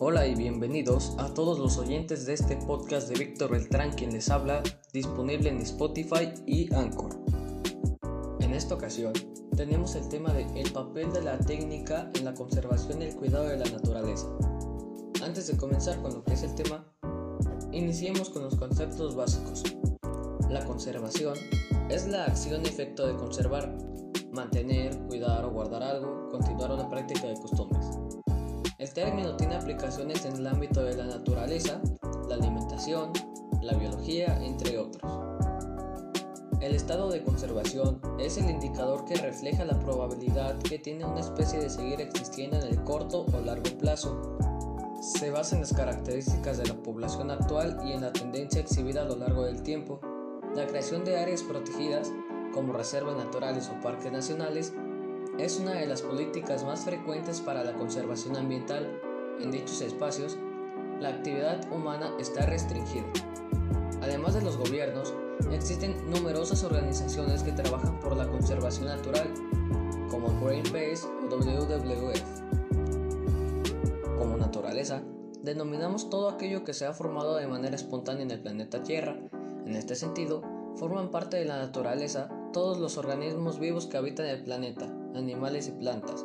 Hola y bienvenidos a todos los oyentes de este podcast de Víctor Beltrán quien les habla, disponible en Spotify y Anchor. En esta ocasión tenemos el tema de el papel de la técnica en la conservación y el cuidado de la naturaleza. Antes de comenzar con lo que es el tema, iniciemos con los conceptos básicos. La conservación es la acción-efecto de conservar, mantener, cuidar o guardar algo, continuar una práctica de costumbres. El término tiene aplicaciones en el ámbito de la naturaleza, la alimentación, la biología, entre otros. El estado de conservación es el indicador que refleja la probabilidad que tiene una especie de seguir existiendo en el corto o largo plazo. Se basa en las características de la población actual y en la tendencia exhibida a lo largo del tiempo. La creación de áreas protegidas, como reservas naturales o parques nacionales, es una de las políticas más frecuentes para la conservación ambiental. En dichos espacios, la actividad humana está restringida. Además de los gobiernos, existen numerosas organizaciones que trabajan por la conservación natural, como Greenpeace o WWF. Como naturaleza, denominamos todo aquello que se ha formado de manera espontánea en el planeta Tierra. En este sentido, forman parte de la naturaleza todos los organismos vivos que habitan el planeta, animales y plantas,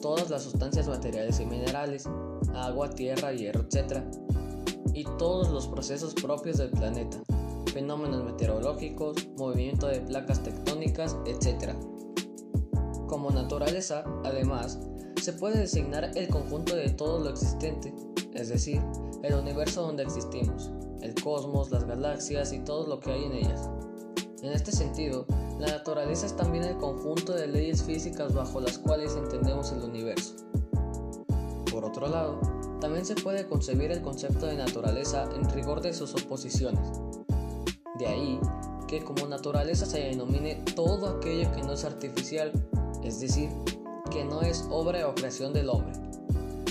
todas las sustancias materiales y minerales, agua, tierra, hierro, etc. Y todos los procesos propios del planeta, fenómenos meteorológicos, movimiento de placas tectónicas, etc. Como naturaleza, además, se puede designar el conjunto de todo lo existente, es decir, el universo donde existimos, el cosmos, las galaxias y todo lo que hay en ellas. En este sentido, la naturaleza es también el conjunto de leyes físicas bajo las cuales entendemos el universo. Por otro lado, también se puede concebir el concepto de naturaleza en rigor de sus oposiciones. De ahí que como naturaleza se denomine todo aquello que no es artificial, es decir, que no es obra o creación del hombre.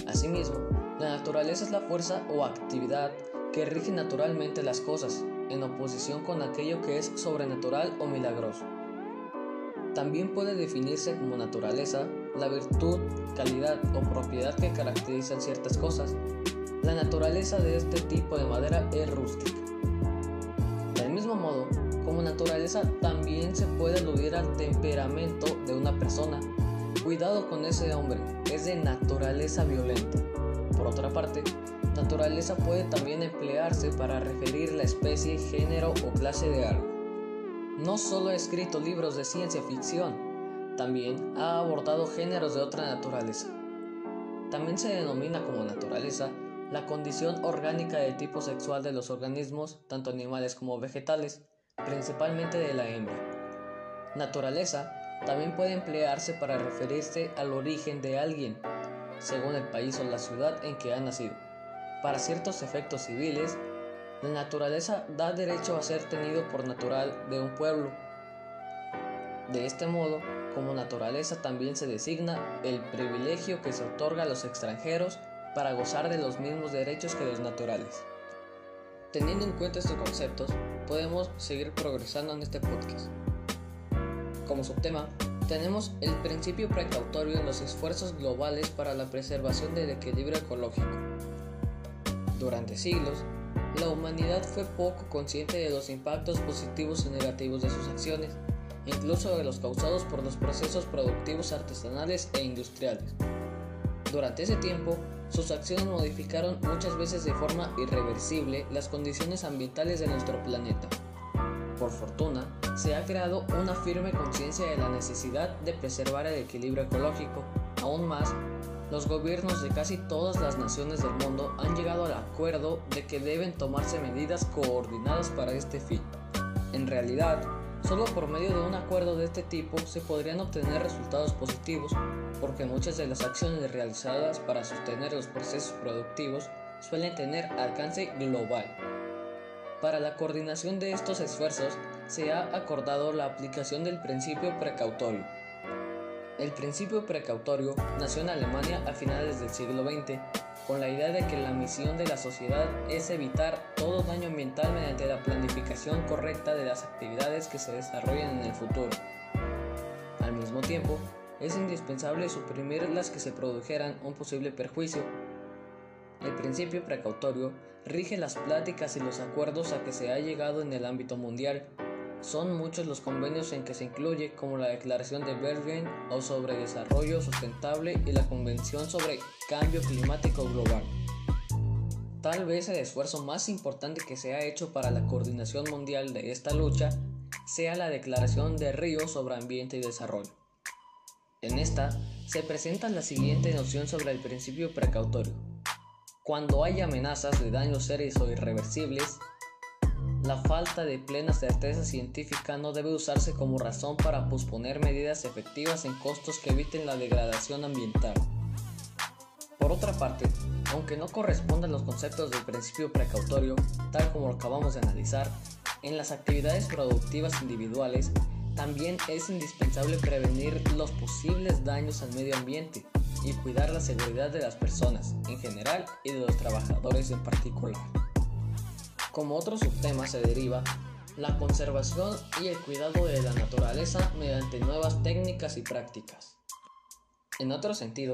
Asimismo, la naturaleza es la fuerza o actividad que rige naturalmente las cosas, en oposición con aquello que es sobrenatural o milagroso. También puede definirse como naturaleza la virtud, calidad o propiedad que caracterizan ciertas cosas. La naturaleza de este tipo de madera es rústica. Del mismo modo, como naturaleza también se puede aludir al temperamento de una persona. Cuidado con ese hombre, es de naturaleza violenta. Por otra parte, naturaleza puede también emplearse para referir la especie, género o clase de algo. No solo ha escrito libros de ciencia ficción, también ha abordado géneros de otra naturaleza. También se denomina como naturaleza la condición orgánica de tipo sexual de los organismos, tanto animales como vegetales, principalmente de la hembra. Naturaleza también puede emplearse para referirse al origen de alguien, según el país o la ciudad en que ha nacido. Para ciertos efectos civiles, la naturaleza da derecho a ser tenido por natural de un pueblo. De este modo, como naturaleza también se designa el privilegio que se otorga a los extranjeros para gozar de los mismos derechos que los naturales. Teniendo en cuenta estos conceptos, podemos seguir progresando en este podcast. Como subtema, tenemos el principio precautorio en los esfuerzos globales para la preservación del equilibrio ecológico. Durante siglos, la humanidad fue poco consciente de los impactos positivos y negativos de sus acciones, incluso de los causados por los procesos productivos artesanales e industriales. Durante ese tiempo, sus acciones modificaron muchas veces de forma irreversible las condiciones ambientales de nuestro planeta. Por fortuna, se ha creado una firme conciencia de la necesidad de preservar el equilibrio ecológico, aún más los gobiernos de casi todas las naciones del mundo han llegado al acuerdo de que deben tomarse medidas coordinadas para este fin. En realidad, solo por medio de un acuerdo de este tipo se podrían obtener resultados positivos, porque muchas de las acciones realizadas para sostener los procesos productivos suelen tener alcance global. Para la coordinación de estos esfuerzos se ha acordado la aplicación del principio precautorio, el principio precautorio nació en Alemania a finales del siglo XX, con la idea de que la misión de la sociedad es evitar todo daño ambiental mediante la planificación correcta de las actividades que se desarrollen en el futuro. Al mismo tiempo, es indispensable suprimir las que se produjeran un posible perjuicio. El principio precautorio rige las pláticas y los acuerdos a que se ha llegado en el ámbito mundial. Son muchos los convenios en que se incluye, como la Declaración de Bergen o sobre Desarrollo Sustentable y la Convención sobre Cambio Climático Global. Tal vez el esfuerzo más importante que se ha hecho para la coordinación mundial de esta lucha sea la Declaración de Río sobre Ambiente y Desarrollo. En esta se presenta la siguiente noción sobre el principio precautorio. Cuando hay amenazas de daños serios o irreversibles, la falta de plena certeza científica no debe usarse como razón para posponer medidas efectivas en costos que eviten la degradación ambiental. Por otra parte, aunque no correspondan los conceptos del principio precautorio, tal como lo acabamos de analizar, en las actividades productivas individuales también es indispensable prevenir los posibles daños al medio ambiente y cuidar la seguridad de las personas en general y de los trabajadores en particular. Como otro subtema se deriva la conservación y el cuidado de la naturaleza mediante nuevas técnicas y prácticas. En otro sentido,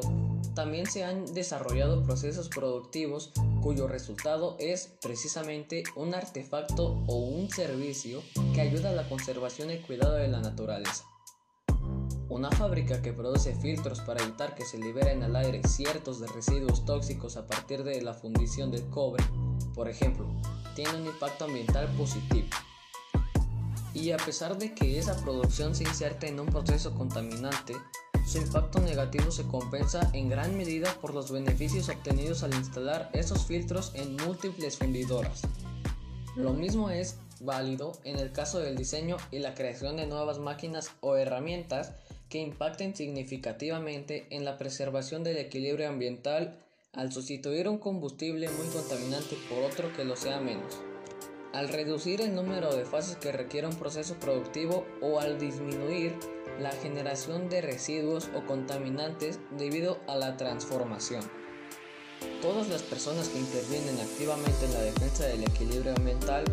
también se han desarrollado procesos productivos cuyo resultado es precisamente un artefacto o un servicio que ayuda a la conservación y cuidado de la naturaleza. Una fábrica que produce filtros para evitar que se liberen al aire ciertos residuos tóxicos a partir de la fundición del cobre, por ejemplo, tiene un impacto ambiental positivo. Y a pesar de que esa producción se inserte en un proceso contaminante, su impacto negativo se compensa en gran medida por los beneficios obtenidos al instalar esos filtros en múltiples fundidoras. Lo mismo es válido en el caso del diseño y la creación de nuevas máquinas o herramientas que impacten significativamente en la preservación del equilibrio ambiental al sustituir un combustible muy contaminante por otro que lo sea menos, al reducir el número de fases que requiere un proceso productivo o al disminuir la generación de residuos o contaminantes debido a la transformación. Todas las personas que intervienen activamente en la defensa del equilibrio ambiental,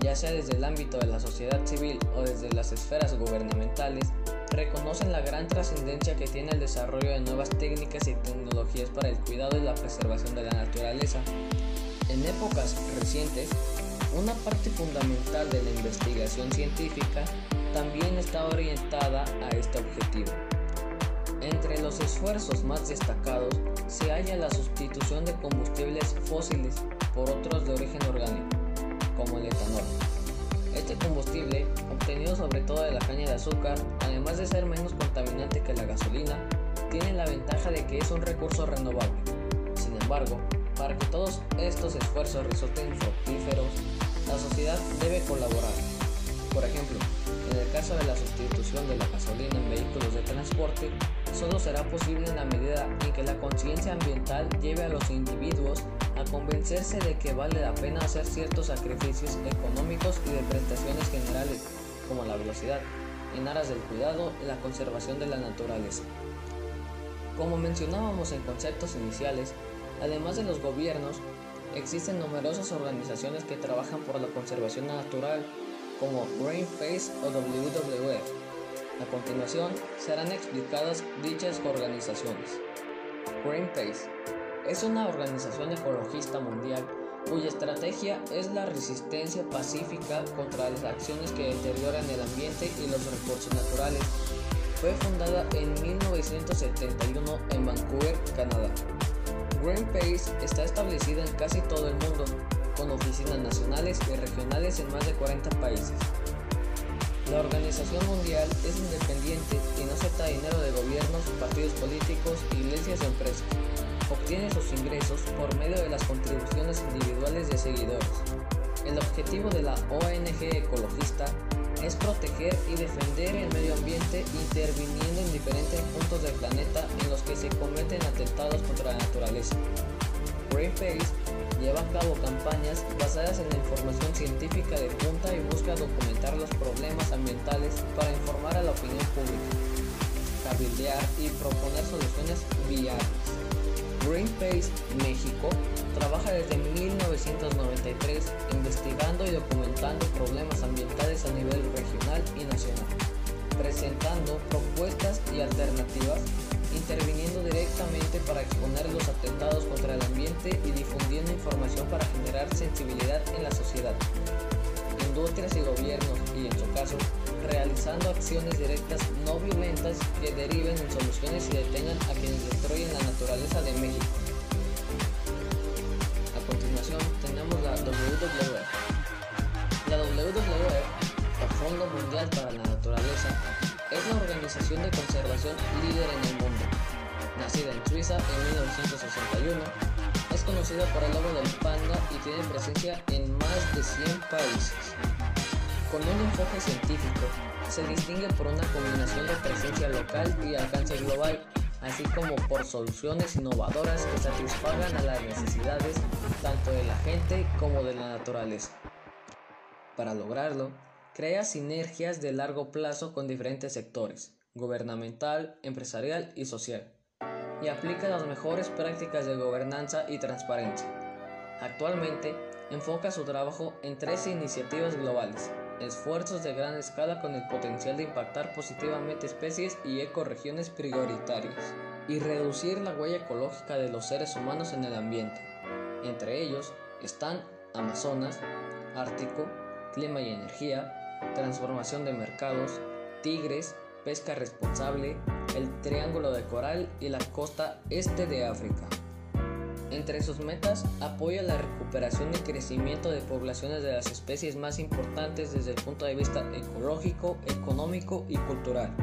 ya sea desde el ámbito de la sociedad civil o desde las esferas gubernamentales, reconocen la gran trascendencia que tiene el desarrollo de nuevas técnicas y tecnologías para el cuidado y la preservación de la naturaleza. En épocas recientes, una parte fundamental de la investigación científica también está orientada a este objetivo. Entre los esfuerzos más destacados se halla la sustitución de combustibles fósiles por otros de origen orgánico, como el etanol. Este combustible, obtenido sobre todo de la caña de azúcar, además de ser menos contaminante que la gasolina, tiene la ventaja de que es un recurso renovable. Sin embargo, para que todos estos esfuerzos resulten fructíferos, la sociedad debe colaborar. Por ejemplo, en el caso de la sustitución de la gasolina en vehículos de transporte, solo será posible en la medida en que la conciencia ambiental lleve a los individuos a convencerse de que vale la pena hacer ciertos sacrificios económicos y de prestaciones generales, como la velocidad, en aras del cuidado y la conservación de la naturaleza. Como mencionábamos en conceptos iniciales, además de los gobiernos, existen numerosas organizaciones que trabajan por la conservación natural, como Greenpeace o WWF. A continuación serán explicadas dichas organizaciones. Greenpeace es una organización ecologista mundial cuya estrategia es la resistencia pacífica contra las acciones que deterioran el ambiente y los recursos naturales. Fue fundada en 1971 en Vancouver, Canadá. Greenpeace está establecida en casi todo el mundo, con oficinas nacionales y regionales en más de 40 países. La organización mundial es independiente y no acepta dinero de gobiernos, partidos políticos, iglesias o empresas. Obtiene sus ingresos por medio de las contribuciones individuales de seguidores. El objetivo de la ONG ecologista es proteger y defender el medio ambiente interviniendo en diferentes puntos del planeta en los que se cometen atentados contra la naturaleza. Greenpeace lleva a cabo campañas basadas en información científica de punta y busca documentar los problemas ambientales para informar a la opinión pública, cabildear y proponer soluciones viables. Greenpeace México trabaja desde 1993 investigando y documentando problemas ambientales a nivel regional y nacional, presentando propuestas y alternativas interviniendo directamente para exponer los atentados contra el ambiente y difundiendo información para generar sensibilidad en la sociedad. Industrias y gobiernos, y en su caso, realizando acciones directas no violentas que deriven en soluciones y detengan a quienes destruyen la naturaleza de México. A continuación tenemos la WWF. La WWF, o Fondo Mundial para la Naturaleza, es la organización de conservación líder en el mundo. Nacida en Suiza en 1961, es conocida por el logo del panda y tiene presencia en más de 100 países. Con un enfoque científico, se distingue por una combinación de presencia local y alcance global, así como por soluciones innovadoras que satisfagan a las necesidades tanto de la gente como de la naturaleza. Para lograrlo, crea sinergias de largo plazo con diferentes sectores, gubernamental, empresarial y social, y aplica las mejores prácticas de gobernanza y transparencia. Actualmente, enfoca su trabajo en tres iniciativas globales, esfuerzos de gran escala con el potencial de impactar positivamente especies y ecorregiones prioritarias y reducir la huella ecológica de los seres humanos en el ambiente. Entre ellos están Amazonas, Ártico, Clima y Energía, Transformación de Mercados, Tigres, Pesca Responsable, el Triángulo de Coral y la costa este de África. Entre sus metas, apoya la recuperación y crecimiento de poblaciones de las especies más importantes desde el punto de vista ecológico, económico y cultural.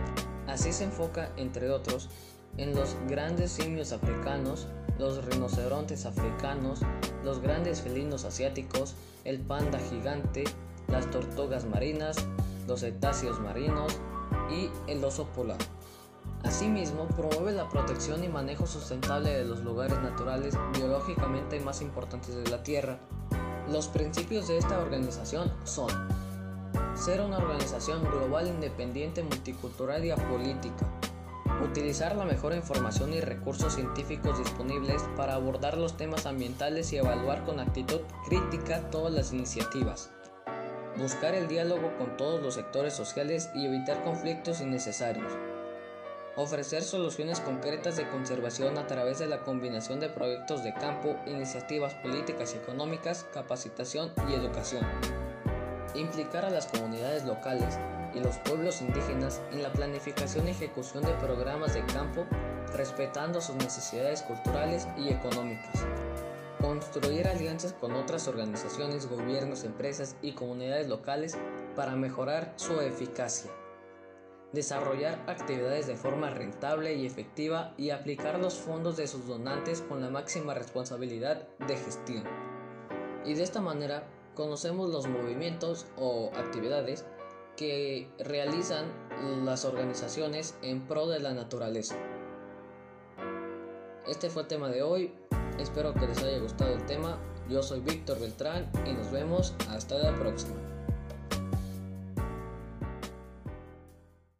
Así se enfoca, entre otros, en los grandes simios africanos, los rinocerontes africanos, los grandes felinos asiáticos, el panda gigante, las tortugas marinas, los cetáceos marinos y el oso polar. Asimismo, promueve la protección y manejo sustentable de los lugares naturales biológicamente más importantes de la Tierra. Los principios de esta organización son ser una organización global independiente, multicultural y apolítica, utilizar la mejor información y recursos científicos disponibles para abordar los temas ambientales y evaluar con actitud crítica todas las iniciativas, buscar el diálogo con todos los sectores sociales y evitar conflictos innecesarios ofrecer soluciones concretas de conservación a través de la combinación de proyectos de campo, iniciativas políticas y económicas, capacitación y educación. Implicar a las comunidades locales y los pueblos indígenas en la planificación y ejecución de programas de campo, respetando sus necesidades culturales y económicas. Construir alianzas con otras organizaciones, gobiernos, empresas y comunidades locales para mejorar su eficacia desarrollar actividades de forma rentable y efectiva y aplicar los fondos de sus donantes con la máxima responsabilidad de gestión. Y de esta manera conocemos los movimientos o actividades que realizan las organizaciones en pro de la naturaleza. Este fue el tema de hoy, espero que les haya gustado el tema, yo soy Víctor Beltrán y nos vemos hasta la próxima.